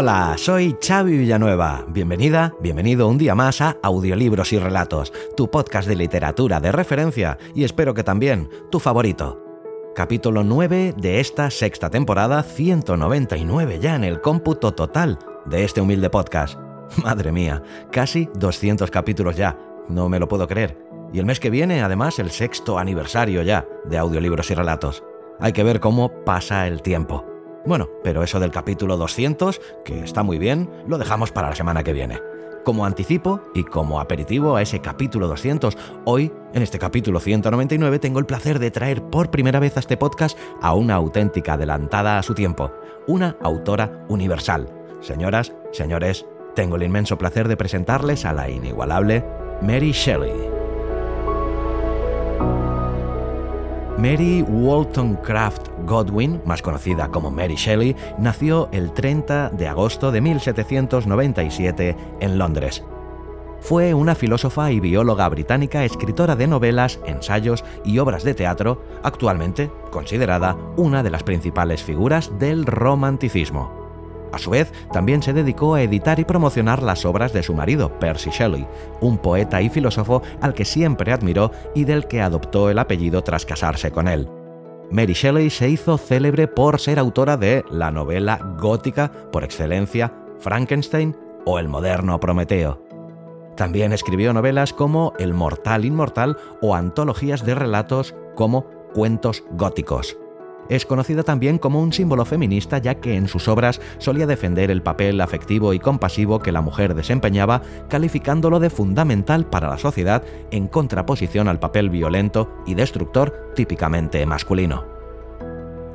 Hola, soy Xavi Villanueva. Bienvenida, bienvenido un día más a Audiolibros y Relatos, tu podcast de literatura de referencia y espero que también tu favorito. Capítulo 9 de esta sexta temporada, 199 ya en el cómputo total de este humilde podcast. Madre mía, casi 200 capítulos ya, no me lo puedo creer. Y el mes que viene, además, el sexto aniversario ya de Audiolibros y Relatos. Hay que ver cómo pasa el tiempo. Bueno, pero eso del capítulo 200, que está muy bien, lo dejamos para la semana que viene. Como anticipo y como aperitivo a ese capítulo 200, hoy, en este capítulo 199, tengo el placer de traer por primera vez a este podcast a una auténtica adelantada a su tiempo, una autora universal. Señoras, señores, tengo el inmenso placer de presentarles a la inigualable Mary Shelley. Mary Wollstonecraft Godwin, más conocida como Mary Shelley, nació el 30 de agosto de 1797 en Londres. Fue una filósofa y bióloga británica, escritora de novelas, ensayos y obras de teatro, actualmente considerada una de las principales figuras del romanticismo. A su vez, también se dedicó a editar y promocionar las obras de su marido, Percy Shelley, un poeta y filósofo al que siempre admiró y del que adoptó el apellido tras casarse con él. Mary Shelley se hizo célebre por ser autora de la novela gótica por excelencia, Frankenstein o el moderno Prometeo. También escribió novelas como El Mortal Inmortal o antologías de relatos como Cuentos Góticos. Es conocida también como un símbolo feminista ya que en sus obras solía defender el papel afectivo y compasivo que la mujer desempeñaba, calificándolo de fundamental para la sociedad en contraposición al papel violento y destructor típicamente masculino.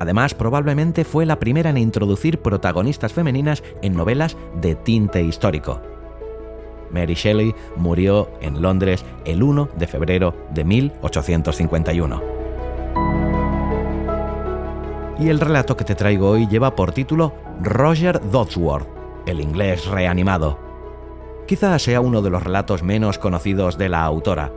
Además, probablemente fue la primera en introducir protagonistas femeninas en novelas de tinte histórico. Mary Shelley murió en Londres el 1 de febrero de 1851 y el relato que te traigo hoy lleva por título Roger Dodsworth, el inglés reanimado. Quizás sea uno de los relatos menos conocidos de la autora.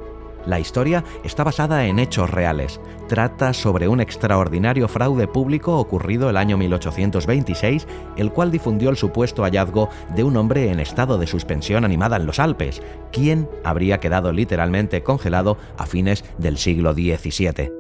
La historia está basada en hechos reales. Trata sobre un extraordinario fraude público ocurrido el año 1826, el cual difundió el supuesto hallazgo de un hombre en estado de suspensión animada en los Alpes, quien habría quedado literalmente congelado a fines del siglo XVII.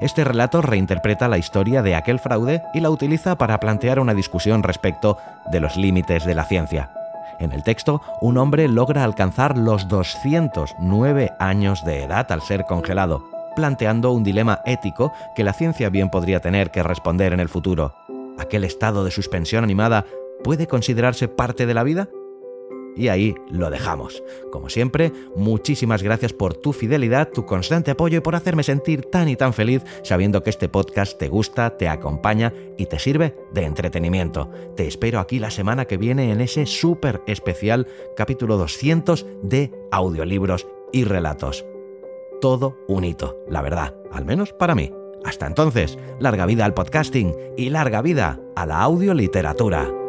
Este relato reinterpreta la historia de aquel fraude y la utiliza para plantear una discusión respecto de los límites de la ciencia. En el texto, un hombre logra alcanzar los 209 años de edad al ser congelado, planteando un dilema ético que la ciencia bien podría tener que responder en el futuro. ¿Aquel estado de suspensión animada puede considerarse parte de la vida? Y ahí lo dejamos. Como siempre, muchísimas gracias por tu fidelidad, tu constante apoyo y por hacerme sentir tan y tan feliz sabiendo que este podcast te gusta, te acompaña y te sirve de entretenimiento. Te espero aquí la semana que viene en ese súper especial capítulo 200 de audiolibros y relatos. Todo un hito, la verdad, al menos para mí. Hasta entonces, larga vida al podcasting y larga vida a la audioliteratura.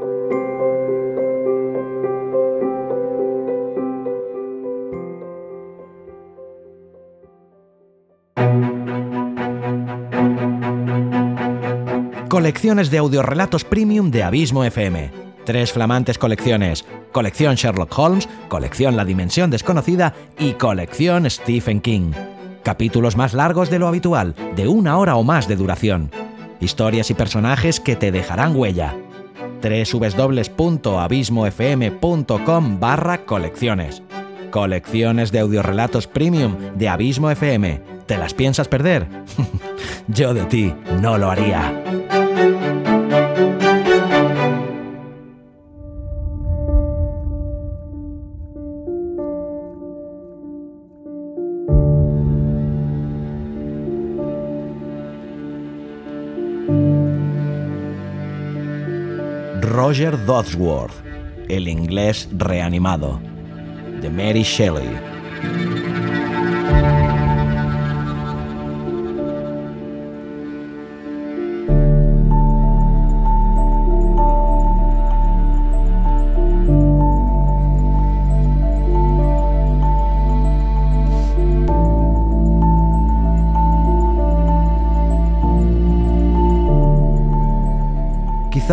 Colecciones de audiorelatos premium de Abismo FM. Tres flamantes colecciones. Colección Sherlock Holmes, colección La Dimensión Desconocida y colección Stephen King. Capítulos más largos de lo habitual, de una hora o más de duración. Historias y personajes que te dejarán huella. www.abismofm.com barra colecciones. Colecciones de audiorelatos premium de Abismo FM. ¿Te las piensas perder? Yo de ti no lo haría. Roger Dodsworth, el inglés reanimado, de Mary Shelley.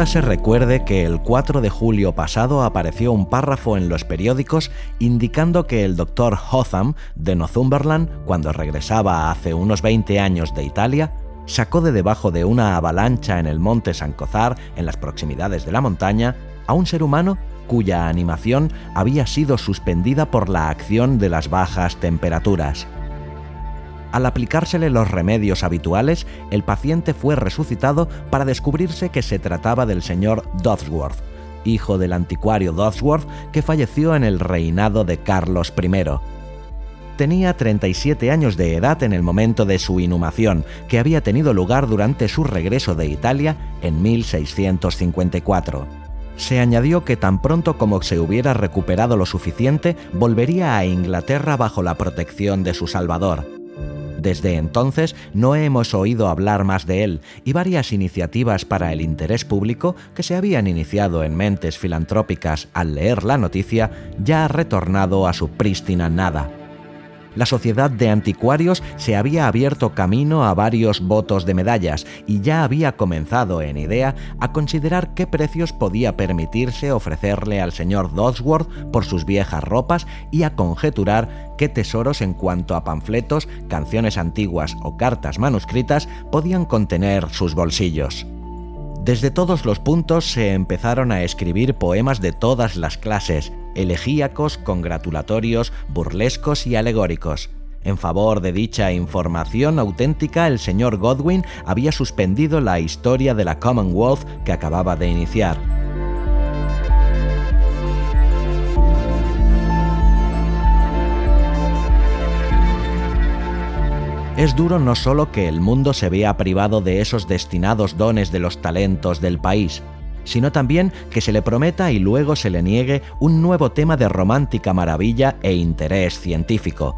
Se recuerde que el 4 de julio pasado apareció un párrafo en los periódicos indicando que el doctor Hotham de Northumberland, cuando regresaba hace unos 20 años de Italia, sacó de debajo de una avalancha en el monte San Cozar, en las proximidades de la montaña, a un ser humano cuya animación había sido suspendida por la acción de las bajas temperaturas. Al aplicársele los remedios habituales, el paciente fue resucitado para descubrirse que se trataba del señor Dodsworth, hijo del anticuario Dodsworth que falleció en el reinado de Carlos I. Tenía 37 años de edad en el momento de su inhumación, que había tenido lugar durante su regreso de Italia en 1654. Se añadió que tan pronto como se hubiera recuperado lo suficiente, volvería a Inglaterra bajo la protección de su Salvador. Desde entonces no hemos oído hablar más de él y varias iniciativas para el interés público que se habían iniciado en mentes filantrópicas al leer la noticia ya ha retornado a su prístina nada la Sociedad de Anticuarios se había abierto camino a varios votos de medallas y ya había comenzado en idea a considerar qué precios podía permitirse ofrecerle al señor Dodsworth por sus viejas ropas y a conjeturar qué tesoros en cuanto a panfletos, canciones antiguas o cartas manuscritas podían contener sus bolsillos. Desde todos los puntos se empezaron a escribir poemas de todas las clases, elegíacos, congratulatorios, burlescos y alegóricos. En favor de dicha información auténtica, el señor Godwin había suspendido la historia de la Commonwealth que acababa de iniciar. Es duro no solo que el mundo se vea privado de esos destinados dones de los talentos del país, sino también que se le prometa y luego se le niegue un nuevo tema de romántica maravilla e interés científico.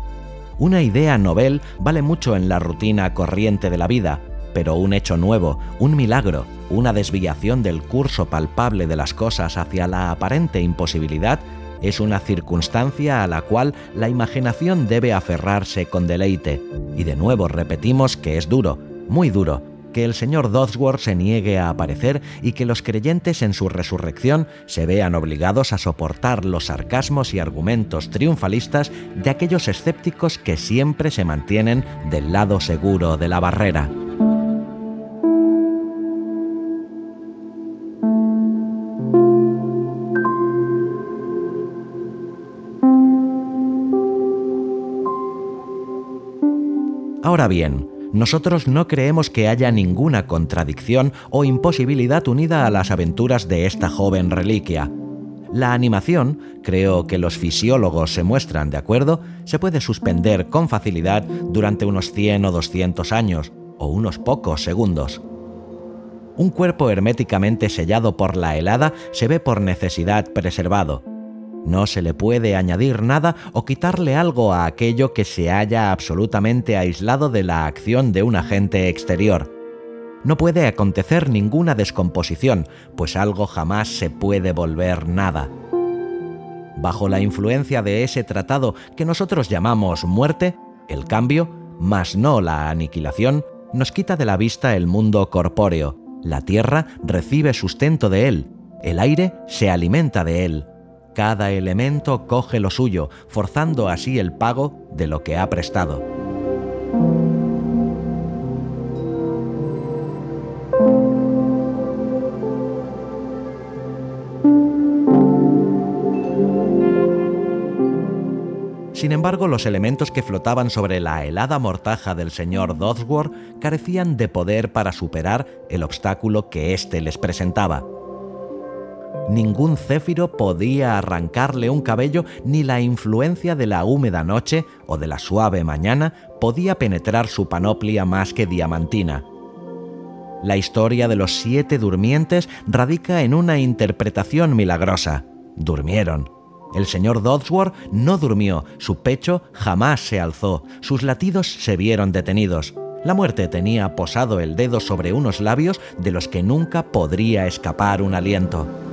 Una idea novel vale mucho en la rutina corriente de la vida, pero un hecho nuevo, un milagro, una desviación del curso palpable de las cosas hacia la aparente imposibilidad, es una circunstancia a la cual la imaginación debe aferrarse con deleite. Y de nuevo repetimos que es duro, muy duro, que el señor Dodsworth se niegue a aparecer y que los creyentes en su resurrección se vean obligados a soportar los sarcasmos y argumentos triunfalistas de aquellos escépticos que siempre se mantienen del lado seguro de la barrera. Ahora bien, nosotros no creemos que haya ninguna contradicción o imposibilidad unida a las aventuras de esta joven reliquia. La animación, creo que los fisiólogos se muestran de acuerdo, se puede suspender con facilidad durante unos 100 o 200 años, o unos pocos segundos. Un cuerpo herméticamente sellado por la helada se ve por necesidad preservado, no se le puede añadir nada o quitarle algo a aquello que se haya absolutamente aislado de la acción de un agente exterior. No puede acontecer ninguna descomposición, pues algo jamás se puede volver nada. Bajo la influencia de ese tratado que nosotros llamamos muerte, el cambio, mas no la aniquilación, nos quita de la vista el mundo corpóreo. La tierra recibe sustento de él, el aire se alimenta de él, cada elemento coge lo suyo, forzando así el pago de lo que ha prestado. Sin embargo, los elementos que flotaban sobre la helada mortaja del señor Dodsworth carecían de poder para superar el obstáculo que éste les presentaba. Ningún céfiro podía arrancarle un cabello ni la influencia de la húmeda noche o de la suave mañana podía penetrar su panoplia más que diamantina. La historia de los siete durmientes radica en una interpretación milagrosa. Durmieron. El señor Dodsworth no durmió, su pecho jamás se alzó, sus latidos se vieron detenidos. La muerte tenía posado el dedo sobre unos labios de los que nunca podría escapar un aliento.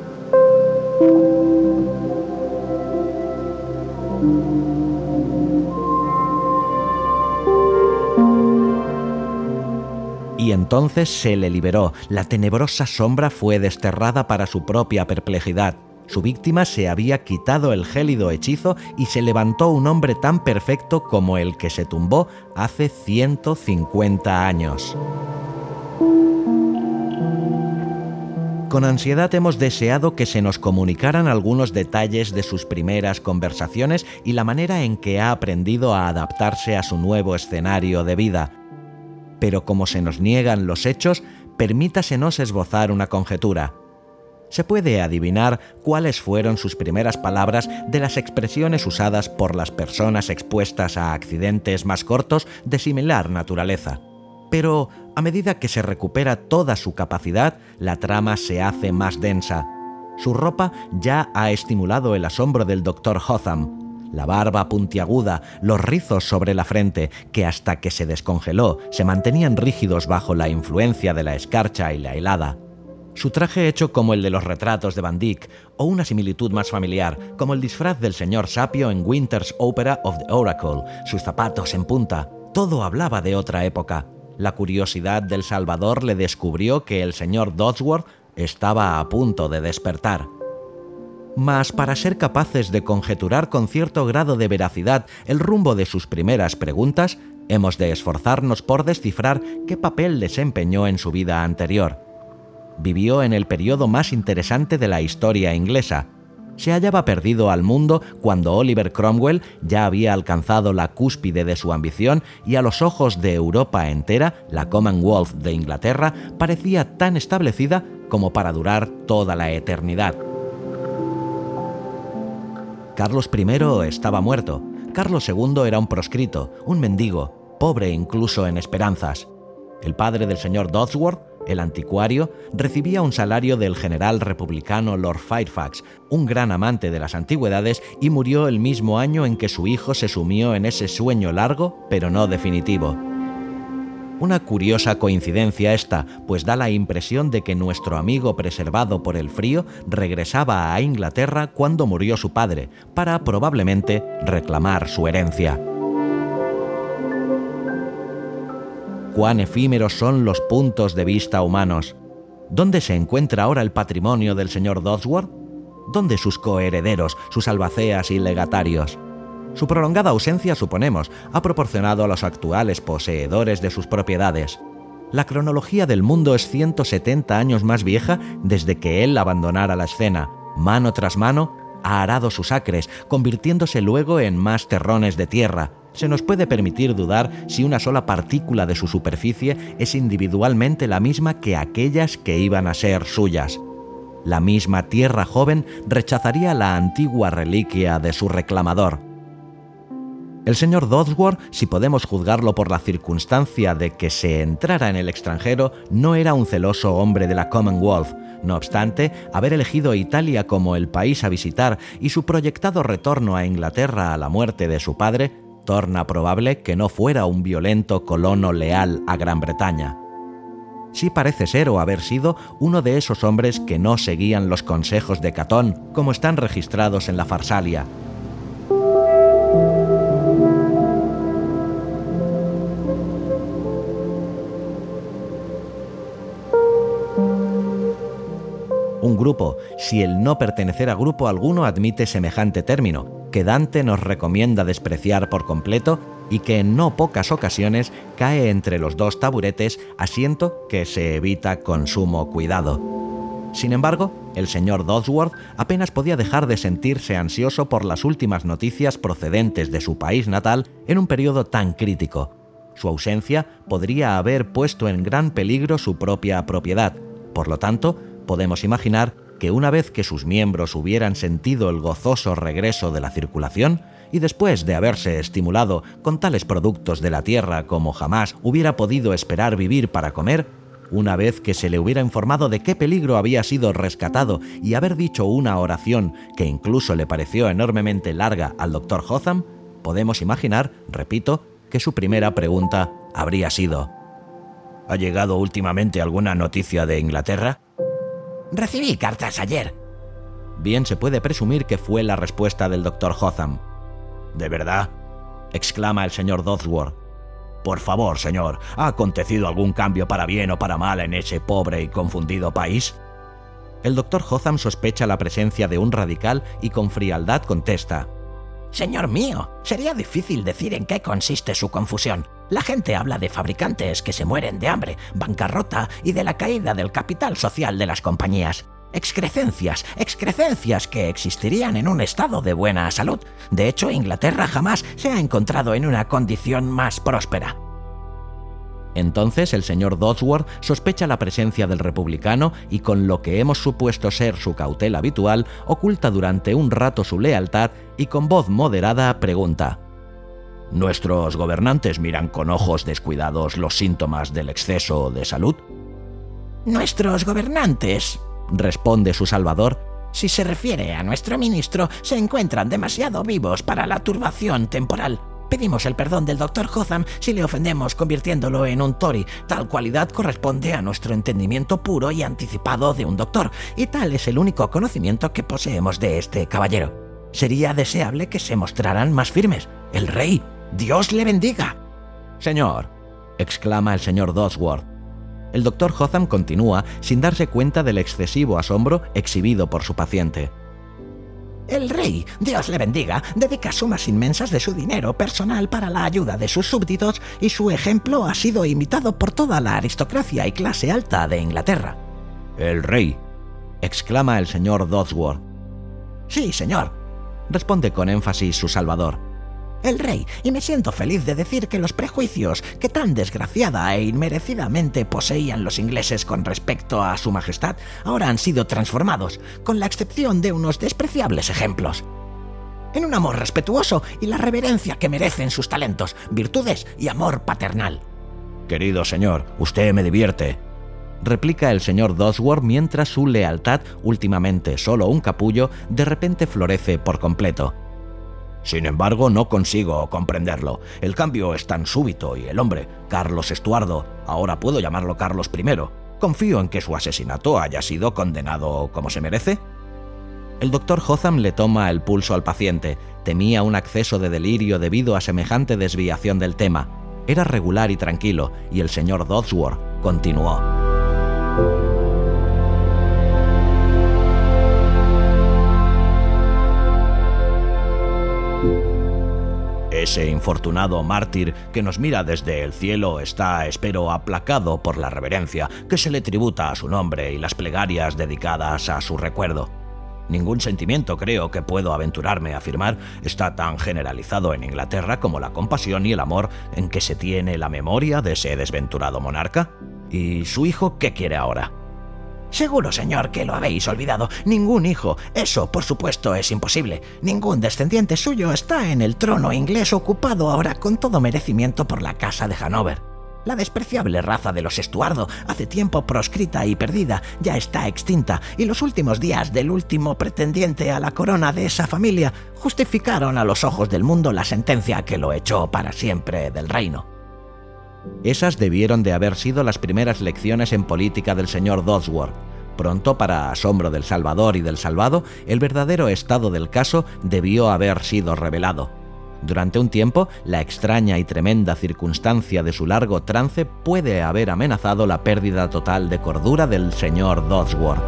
Y entonces se le liberó. La tenebrosa sombra fue desterrada para su propia perplejidad. Su víctima se había quitado el gélido hechizo y se levantó un hombre tan perfecto como el que se tumbó hace 150 años. Con ansiedad hemos deseado que se nos comunicaran algunos detalles de sus primeras conversaciones y la manera en que ha aprendido a adaptarse a su nuevo escenario de vida. Pero como se nos niegan los hechos, permítasenos esbozar una conjetura. Se puede adivinar cuáles fueron sus primeras palabras de las expresiones usadas por las personas expuestas a accidentes más cortos de similar naturaleza pero a medida que se recupera toda su capacidad, la trama se hace más densa. Su ropa ya ha estimulado el asombro del Dr. Hotham. La barba puntiaguda, los rizos sobre la frente, que hasta que se descongeló se mantenían rígidos bajo la influencia de la escarcha y la helada. Su traje hecho como el de los retratos de Van Dyck, o una similitud más familiar, como el disfraz del señor Sapio en Winter's Opera of the Oracle, sus zapatos en punta, todo hablaba de otra época. La curiosidad del Salvador le descubrió que el señor Dodsworth estaba a punto de despertar. Mas para ser capaces de conjeturar con cierto grado de veracidad el rumbo de sus primeras preguntas, hemos de esforzarnos por descifrar qué papel desempeñó en su vida anterior. Vivió en el periodo más interesante de la historia inglesa, se hallaba perdido al mundo cuando Oliver Cromwell ya había alcanzado la cúspide de su ambición y a los ojos de Europa entera, la Commonwealth de Inglaterra parecía tan establecida como para durar toda la eternidad. Carlos I estaba muerto. Carlos II era un proscrito, un mendigo, pobre incluso en esperanzas. El padre del señor Dodsworth el anticuario recibía un salario del general republicano Lord Fairfax, un gran amante de las antigüedades, y murió el mismo año en que su hijo se sumió en ese sueño largo, pero no definitivo. Una curiosa coincidencia esta, pues da la impresión de que nuestro amigo preservado por el frío regresaba a Inglaterra cuando murió su padre, para probablemente reclamar su herencia. cuán efímeros son los puntos de vista humanos. ¿Dónde se encuentra ahora el patrimonio del señor Dodsworth? ¿Dónde sus coherederos, sus albaceas y legatarios? Su prolongada ausencia, suponemos, ha proporcionado a los actuales poseedores de sus propiedades. La cronología del mundo es 170 años más vieja desde que él abandonara la escena. Mano tras mano, ha arado sus acres, convirtiéndose luego en más terrones de tierra, se nos puede permitir dudar si una sola partícula de su superficie es individualmente la misma que aquellas que iban a ser suyas. La misma tierra joven rechazaría la antigua reliquia de su reclamador. El señor Dodsworth, si podemos juzgarlo por la circunstancia de que se entrara en el extranjero, no era un celoso hombre de la Commonwealth. No obstante, haber elegido Italia como el país a visitar y su proyectado retorno a Inglaterra a la muerte de su padre torna probable que no fuera un violento colono leal a Gran Bretaña. Sí parece ser o haber sido uno de esos hombres que no seguían los consejos de Catón, como están registrados en la Farsalia. Un grupo, si el no pertenecer a grupo alguno admite semejante término, que Dante nos recomienda despreciar por completo y que en no pocas ocasiones cae entre los dos taburetes, asiento que se evita con sumo cuidado. Sin embargo, el señor Dodsworth apenas podía dejar de sentirse ansioso por las últimas noticias procedentes de su país natal en un periodo tan crítico. Su ausencia podría haber puesto en gran peligro su propia propiedad. Por lo tanto, podemos imaginar que una vez que sus miembros hubieran sentido el gozoso regreso de la circulación, y después de haberse estimulado con tales productos de la tierra como jamás hubiera podido esperar vivir para comer, una vez que se le hubiera informado de qué peligro había sido rescatado y haber dicho una oración que incluso le pareció enormemente larga al doctor Hotham, podemos imaginar, repito, que su primera pregunta habría sido ¿Ha llegado últimamente alguna noticia de Inglaterra? Recibí cartas ayer. Bien se puede presumir que fue la respuesta del doctor Hotham. ¿De verdad? exclama el señor Dodsworth. Por favor, señor, ¿ha acontecido algún cambio para bien o para mal en ese pobre y confundido país? El doctor Hotham sospecha la presencia de un radical y con frialdad contesta. Señor mío, sería difícil decir en qué consiste su confusión. La gente habla de fabricantes que se mueren de hambre, bancarrota y de la caída del capital social de las compañías. Excrecencias, excrecencias que existirían en un estado de buena salud. De hecho, Inglaterra jamás se ha encontrado en una condición más próspera. Entonces el señor Dodsworth sospecha la presencia del republicano y con lo que hemos supuesto ser su cautela habitual, oculta durante un rato su lealtad y con voz moderada pregunta. ¿Nuestros gobernantes miran con ojos descuidados los síntomas del exceso de salud? Nuestros gobernantes, responde su salvador, si se refiere a nuestro ministro, se encuentran demasiado vivos para la turbación temporal. Pedimos el perdón del Dr. Hotham si le ofendemos convirtiéndolo en un Tory. Tal cualidad corresponde a nuestro entendimiento puro y anticipado de un doctor, y tal es el único conocimiento que poseemos de este caballero. Sería deseable que se mostraran más firmes. El rey, Dios le bendiga. Señor, exclama el señor Dodsworth. El doctor Hotham continúa sin darse cuenta del excesivo asombro exhibido por su paciente. El rey, Dios le bendiga, dedica sumas inmensas de su dinero personal para la ayuda de sus súbditos y su ejemplo ha sido imitado por toda la aristocracia y clase alta de Inglaterra. El rey, exclama el señor Dodsworth. Sí, señor, responde con énfasis su salvador el rey, y me siento feliz de decir que los prejuicios que tan desgraciada e inmerecidamente poseían los ingleses con respecto a su majestad ahora han sido transformados, con la excepción de unos despreciables ejemplos. En un amor respetuoso y la reverencia que merecen sus talentos, virtudes y amor paternal. Querido señor, usted me divierte, replica el señor Dosworth mientras su lealtad, últimamente solo un capullo, de repente florece por completo. Sin embargo, no consigo comprenderlo. El cambio es tan súbito y el hombre, Carlos Estuardo, ahora puedo llamarlo Carlos I, confío en que su asesinato haya sido condenado como se merece. El doctor Hotham le toma el pulso al paciente. Temía un acceso de delirio debido a semejante desviación del tema. Era regular y tranquilo, y el señor Dodsworth continuó. Ese infortunado mártir que nos mira desde el cielo está, espero, aplacado por la reverencia que se le tributa a su nombre y las plegarias dedicadas a su recuerdo. Ningún sentimiento, creo que puedo aventurarme a afirmar, está tan generalizado en Inglaterra como la compasión y el amor en que se tiene la memoria de ese desventurado monarca. ¿Y su hijo qué quiere ahora? Seguro, señor, que lo habéis olvidado. Ningún hijo. Eso, por supuesto, es imposible. Ningún descendiente suyo está en el trono inglés ocupado ahora con todo merecimiento por la casa de Hanover. La despreciable raza de los Estuardo, hace tiempo proscrita y perdida, ya está extinta, y los últimos días del último pretendiente a la corona de esa familia justificaron a los ojos del mundo la sentencia que lo echó para siempre del reino. Esas debieron de haber sido las primeras lecciones en política del señor Dodsworth. Pronto, para asombro del Salvador y del Salvado, el verdadero estado del caso debió haber sido revelado. Durante un tiempo, la extraña y tremenda circunstancia de su largo trance puede haber amenazado la pérdida total de cordura del señor Dodsworth.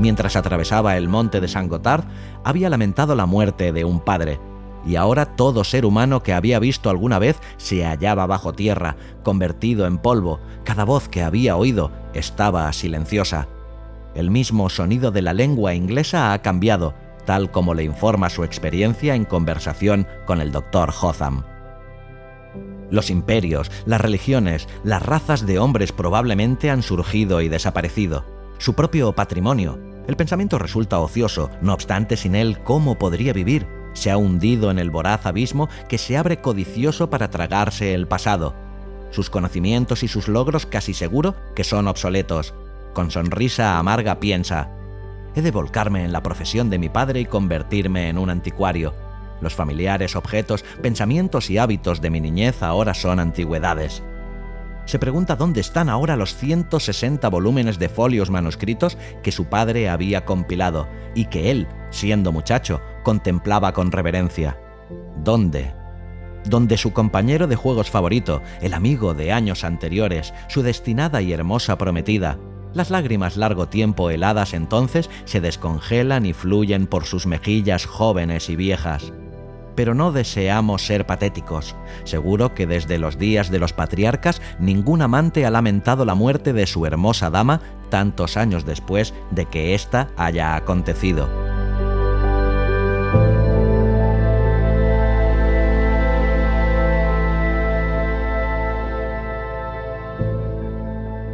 Mientras atravesaba el monte de San Gotard, había lamentado la muerte de un padre, y ahora todo ser humano que había visto alguna vez se hallaba bajo tierra, convertido en polvo, cada voz que había oído estaba silenciosa. El mismo sonido de la lengua inglesa ha cambiado, tal como le informa su experiencia en conversación con el doctor Hotham. Los imperios, las religiones, las razas de hombres probablemente han surgido y desaparecido su propio patrimonio. El pensamiento resulta ocioso, no obstante sin él, ¿cómo podría vivir? Se ha hundido en el voraz abismo que se abre codicioso para tragarse el pasado. Sus conocimientos y sus logros casi seguro que son obsoletos. Con sonrisa amarga piensa, he de volcarme en la profesión de mi padre y convertirme en un anticuario. Los familiares, objetos, pensamientos y hábitos de mi niñez ahora son antigüedades. Se pregunta dónde están ahora los 160 volúmenes de folios manuscritos que su padre había compilado y que él, siendo muchacho, contemplaba con reverencia. ¿Dónde? Donde su compañero de juegos favorito, el amigo de años anteriores, su destinada y hermosa prometida, las lágrimas largo tiempo heladas entonces se descongelan y fluyen por sus mejillas jóvenes y viejas. Pero no deseamos ser patéticos. Seguro que desde los días de los patriarcas ningún amante ha lamentado la muerte de su hermosa dama tantos años después de que ésta haya acontecido.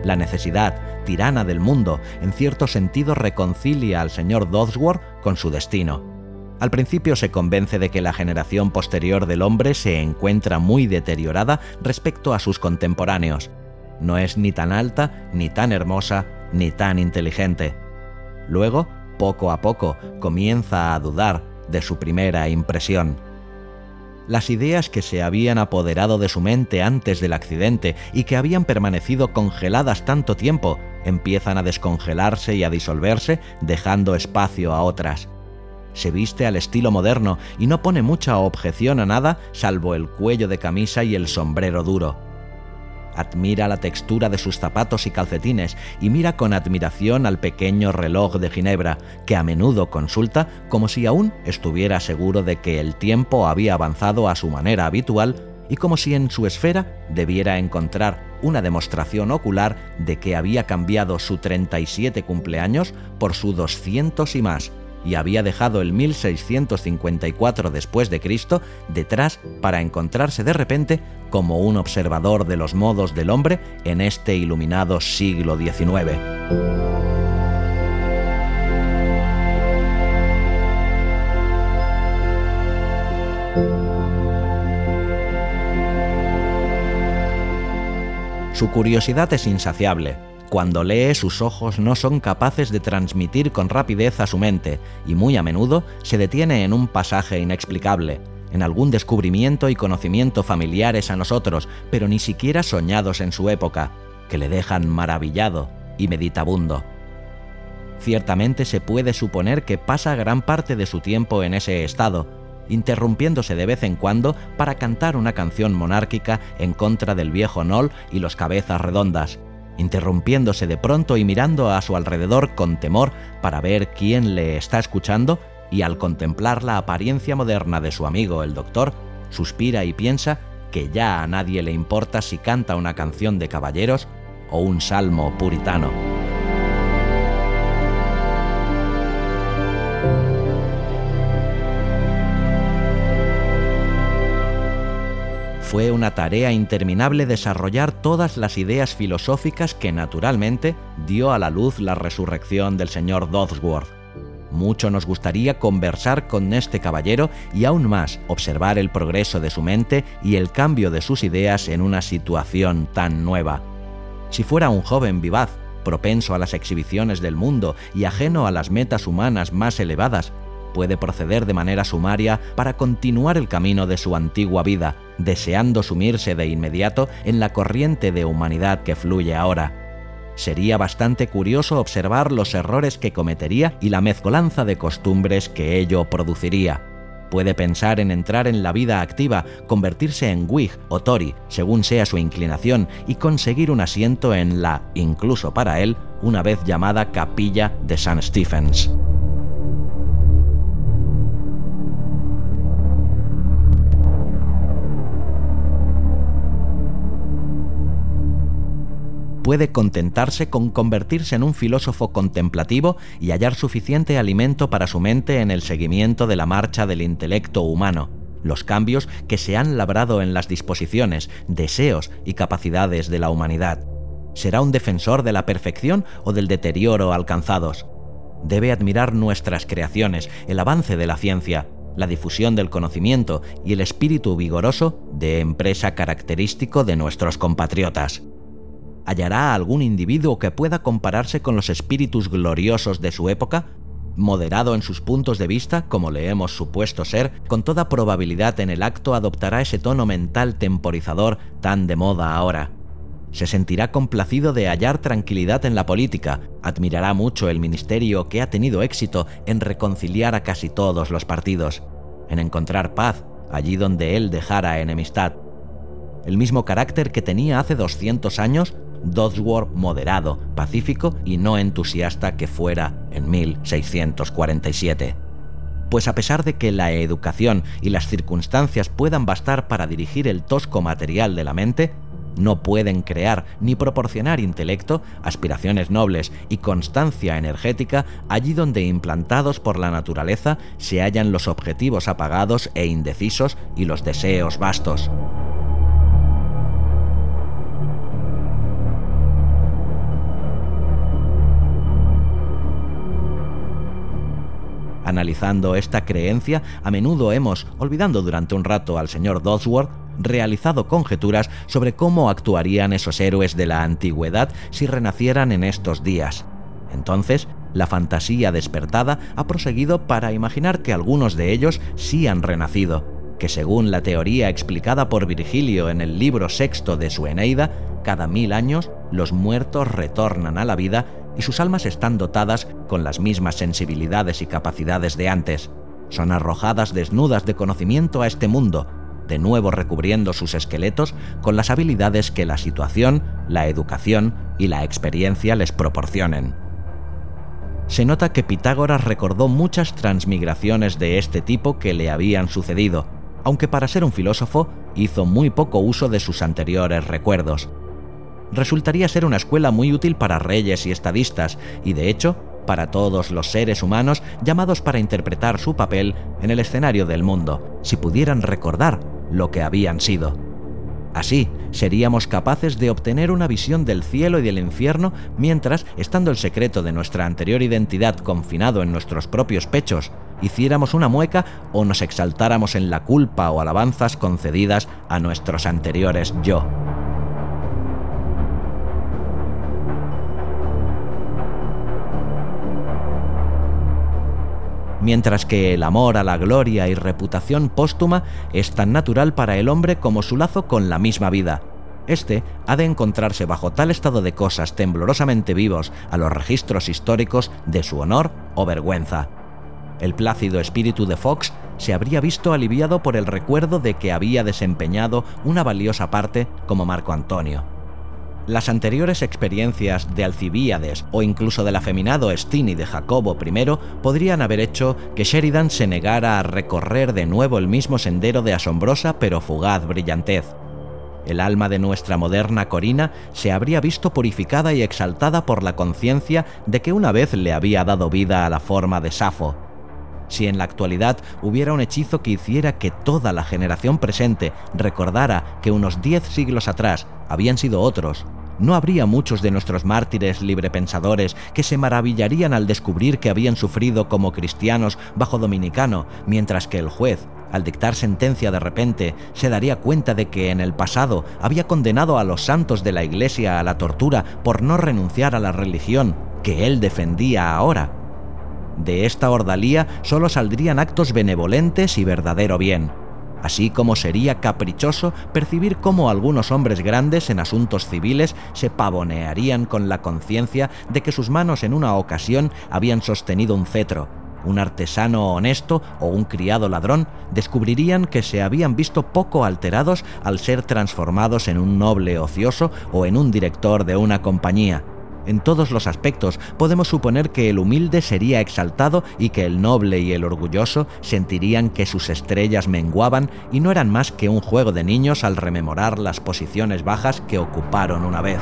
La necesidad, tirana del mundo, en cierto sentido reconcilia al señor Dodsworth con su destino. Al principio se convence de que la generación posterior del hombre se encuentra muy deteriorada respecto a sus contemporáneos. No es ni tan alta, ni tan hermosa, ni tan inteligente. Luego, poco a poco, comienza a dudar de su primera impresión las ideas que se habían apoderado de su mente antes del accidente y que habían permanecido congeladas tanto tiempo, empiezan a descongelarse y a disolverse, dejando espacio a otras. Se viste al estilo moderno y no pone mucha objeción a nada salvo el cuello de camisa y el sombrero duro. Admira la textura de sus zapatos y calcetines y mira con admiración al pequeño reloj de Ginebra, que a menudo consulta como si aún estuviera seguro de que el tiempo había avanzado a su manera habitual y como si en su esfera debiera encontrar una demostración ocular de que había cambiado su 37 cumpleaños por su 200 y más y había dejado el 1654 después de Cristo detrás para encontrarse de repente como un observador de los modos del hombre en este iluminado siglo XIX. Su curiosidad es insaciable, cuando lee, sus ojos no son capaces de transmitir con rapidez a su mente, y muy a menudo se detiene en un pasaje inexplicable, en algún descubrimiento y conocimiento familiares a nosotros, pero ni siquiera soñados en su época, que le dejan maravillado y meditabundo. Ciertamente se puede suponer que pasa gran parte de su tiempo en ese estado, interrumpiéndose de vez en cuando para cantar una canción monárquica en contra del viejo Nol y los cabezas redondas, interrumpiéndose de pronto y mirando a su alrededor con temor para ver quién le está escuchando, y al contemplar la apariencia moderna de su amigo el doctor, suspira y piensa que ya a nadie le importa si canta una canción de caballeros o un salmo puritano. Fue una tarea interminable desarrollar todas las ideas filosóficas que naturalmente dio a la luz la resurrección del señor Dodsworth. Mucho nos gustaría conversar con este caballero y aún más observar el progreso de su mente y el cambio de sus ideas en una situación tan nueva. Si fuera un joven vivaz, propenso a las exhibiciones del mundo y ajeno a las metas humanas más elevadas, puede proceder de manera sumaria para continuar el camino de su antigua vida, deseando sumirse de inmediato en la corriente de humanidad que fluye ahora. Sería bastante curioso observar los errores que cometería y la mezcolanza de costumbres que ello produciría. Puede pensar en entrar en la vida activa, convertirse en Whig o Tory, según sea su inclinación, y conseguir un asiento en la, incluso para él, una vez llamada Capilla de St. Stephens. Puede contentarse con convertirse en un filósofo contemplativo y hallar suficiente alimento para su mente en el seguimiento de la marcha del intelecto humano, los cambios que se han labrado en las disposiciones, deseos y capacidades de la humanidad. ¿Será un defensor de la perfección o del deterioro alcanzados? Debe admirar nuestras creaciones, el avance de la ciencia, la difusión del conocimiento y el espíritu vigoroso de empresa característico de nuestros compatriotas. ¿Hallará algún individuo que pueda compararse con los espíritus gloriosos de su época? Moderado en sus puntos de vista, como le hemos supuesto ser, con toda probabilidad en el acto adoptará ese tono mental temporizador tan de moda ahora. Se sentirá complacido de hallar tranquilidad en la política, admirará mucho el ministerio que ha tenido éxito en reconciliar a casi todos los partidos, en encontrar paz allí donde él dejara enemistad. El mismo carácter que tenía hace 200 años Dodsworth moderado, pacífico y no entusiasta que fuera en 1647. Pues a pesar de que la educación y las circunstancias puedan bastar para dirigir el tosco material de la mente, no pueden crear ni proporcionar intelecto, aspiraciones nobles y constancia energética allí donde implantados por la naturaleza se hallan los objetivos apagados e indecisos y los deseos vastos. Analizando esta creencia, a menudo hemos, olvidando durante un rato al señor Dodsworth, realizado conjeturas sobre cómo actuarían esos héroes de la antigüedad si renacieran en estos días. Entonces, la fantasía despertada ha proseguido para imaginar que algunos de ellos sí han renacido, que según la teoría explicada por Virgilio en el libro sexto de su Eneida, cada mil años los muertos retornan a la vida y sus almas están dotadas con las mismas sensibilidades y capacidades de antes. Son arrojadas desnudas de conocimiento a este mundo, de nuevo recubriendo sus esqueletos con las habilidades que la situación, la educación y la experiencia les proporcionen. Se nota que Pitágoras recordó muchas transmigraciones de este tipo que le habían sucedido, aunque para ser un filósofo hizo muy poco uso de sus anteriores recuerdos resultaría ser una escuela muy útil para reyes y estadistas, y de hecho, para todos los seres humanos llamados para interpretar su papel en el escenario del mundo, si pudieran recordar lo que habían sido. Así, seríamos capaces de obtener una visión del cielo y del infierno mientras, estando el secreto de nuestra anterior identidad confinado en nuestros propios pechos, hiciéramos una mueca o nos exaltáramos en la culpa o alabanzas concedidas a nuestros anteriores yo. Mientras que el amor a la gloria y reputación póstuma es tan natural para el hombre como su lazo con la misma vida. Este ha de encontrarse bajo tal estado de cosas temblorosamente vivos a los registros históricos de su honor o vergüenza. El plácido espíritu de Fox se habría visto aliviado por el recuerdo de que había desempeñado una valiosa parte como Marco Antonio. Las anteriores experiencias de Alcibíades o incluso del afeminado Stini de Jacobo I podrían haber hecho que Sheridan se negara a recorrer de nuevo el mismo sendero de asombrosa pero fugaz brillantez. El alma de nuestra moderna Corina se habría visto purificada y exaltada por la conciencia de que una vez le había dado vida a la forma de Safo. Si en la actualidad hubiera un hechizo que hiciera que toda la generación presente recordara que unos diez siglos atrás habían sido otros, no habría muchos de nuestros mártires librepensadores que se maravillarían al descubrir que habían sufrido como cristianos bajo dominicano, mientras que el juez, al dictar sentencia de repente, se daría cuenta de que en el pasado había condenado a los santos de la Iglesia a la tortura por no renunciar a la religión que él defendía ahora. De esta ordalía solo saldrían actos benevolentes y verdadero bien así como sería caprichoso percibir cómo algunos hombres grandes en asuntos civiles se pavonearían con la conciencia de que sus manos en una ocasión habían sostenido un cetro. Un artesano honesto o un criado ladrón descubrirían que se habían visto poco alterados al ser transformados en un noble ocioso o en un director de una compañía en todos los aspectos, podemos suponer que el humilde sería exaltado y que el noble y el orgulloso sentirían que sus estrellas menguaban y no eran más que un juego de niños al rememorar las posiciones bajas que ocuparon una vez.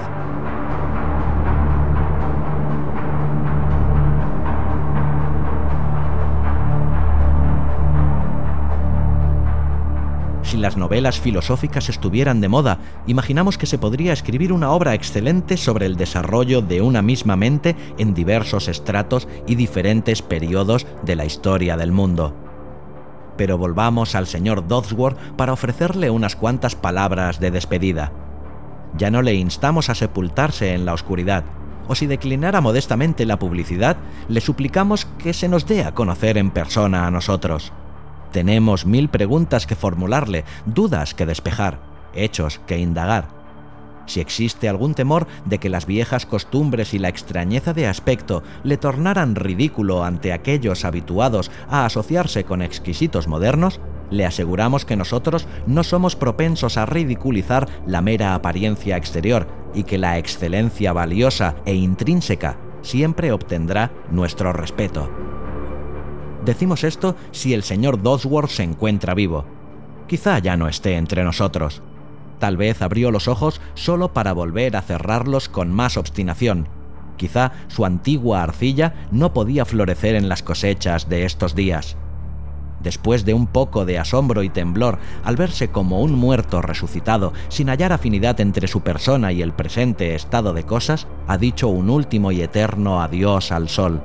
Si las novelas filosóficas estuvieran de moda, imaginamos que se podría escribir una obra excelente sobre el desarrollo de una misma mente en diversos estratos y diferentes periodos de la historia del mundo. Pero volvamos al señor Dodsworth para ofrecerle unas cuantas palabras de despedida. Ya no le instamos a sepultarse en la oscuridad, o si declinara modestamente la publicidad, le suplicamos que se nos dé a conocer en persona a nosotros. Tenemos mil preguntas que formularle, dudas que despejar, hechos que indagar. Si existe algún temor de que las viejas costumbres y la extrañeza de aspecto le tornaran ridículo ante aquellos habituados a asociarse con exquisitos modernos, le aseguramos que nosotros no somos propensos a ridiculizar la mera apariencia exterior y que la excelencia valiosa e intrínseca siempre obtendrá nuestro respeto. Decimos esto si el señor Dodsworth se encuentra vivo. Quizá ya no esté entre nosotros. Tal vez abrió los ojos solo para volver a cerrarlos con más obstinación. Quizá su antigua arcilla no podía florecer en las cosechas de estos días. Después de un poco de asombro y temblor al verse como un muerto resucitado, sin hallar afinidad entre su persona y el presente estado de cosas, ha dicho un último y eterno adiós al sol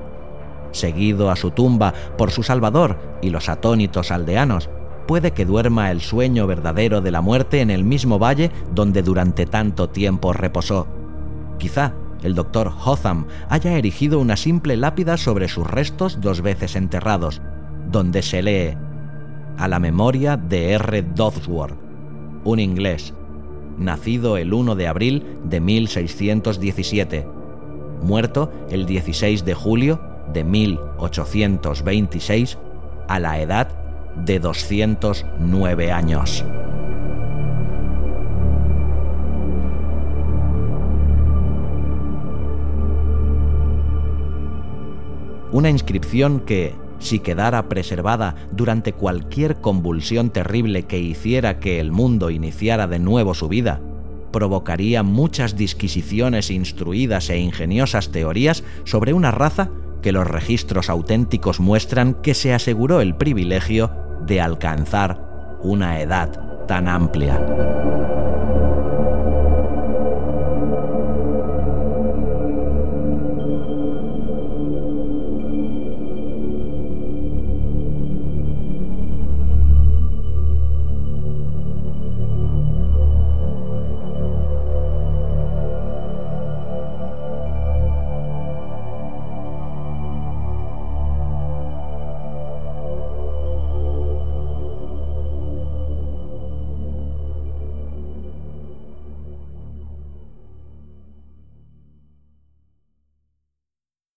seguido a su tumba por su Salvador y los atónitos aldeanos, puede que duerma el sueño verdadero de la muerte en el mismo valle donde durante tanto tiempo reposó. Quizá el doctor Hotham haya erigido una simple lápida sobre sus restos dos veces enterrados, donde se lee a la memoria de R. Dodsworth, un inglés, nacido el 1 de abril de 1617, muerto el 16 de julio de 1826 a la edad de 209 años. Una inscripción que, si quedara preservada durante cualquier convulsión terrible que hiciera que el mundo iniciara de nuevo su vida, provocaría muchas disquisiciones instruidas e ingeniosas teorías sobre una raza que los registros auténticos muestran que se aseguró el privilegio de alcanzar una edad tan amplia.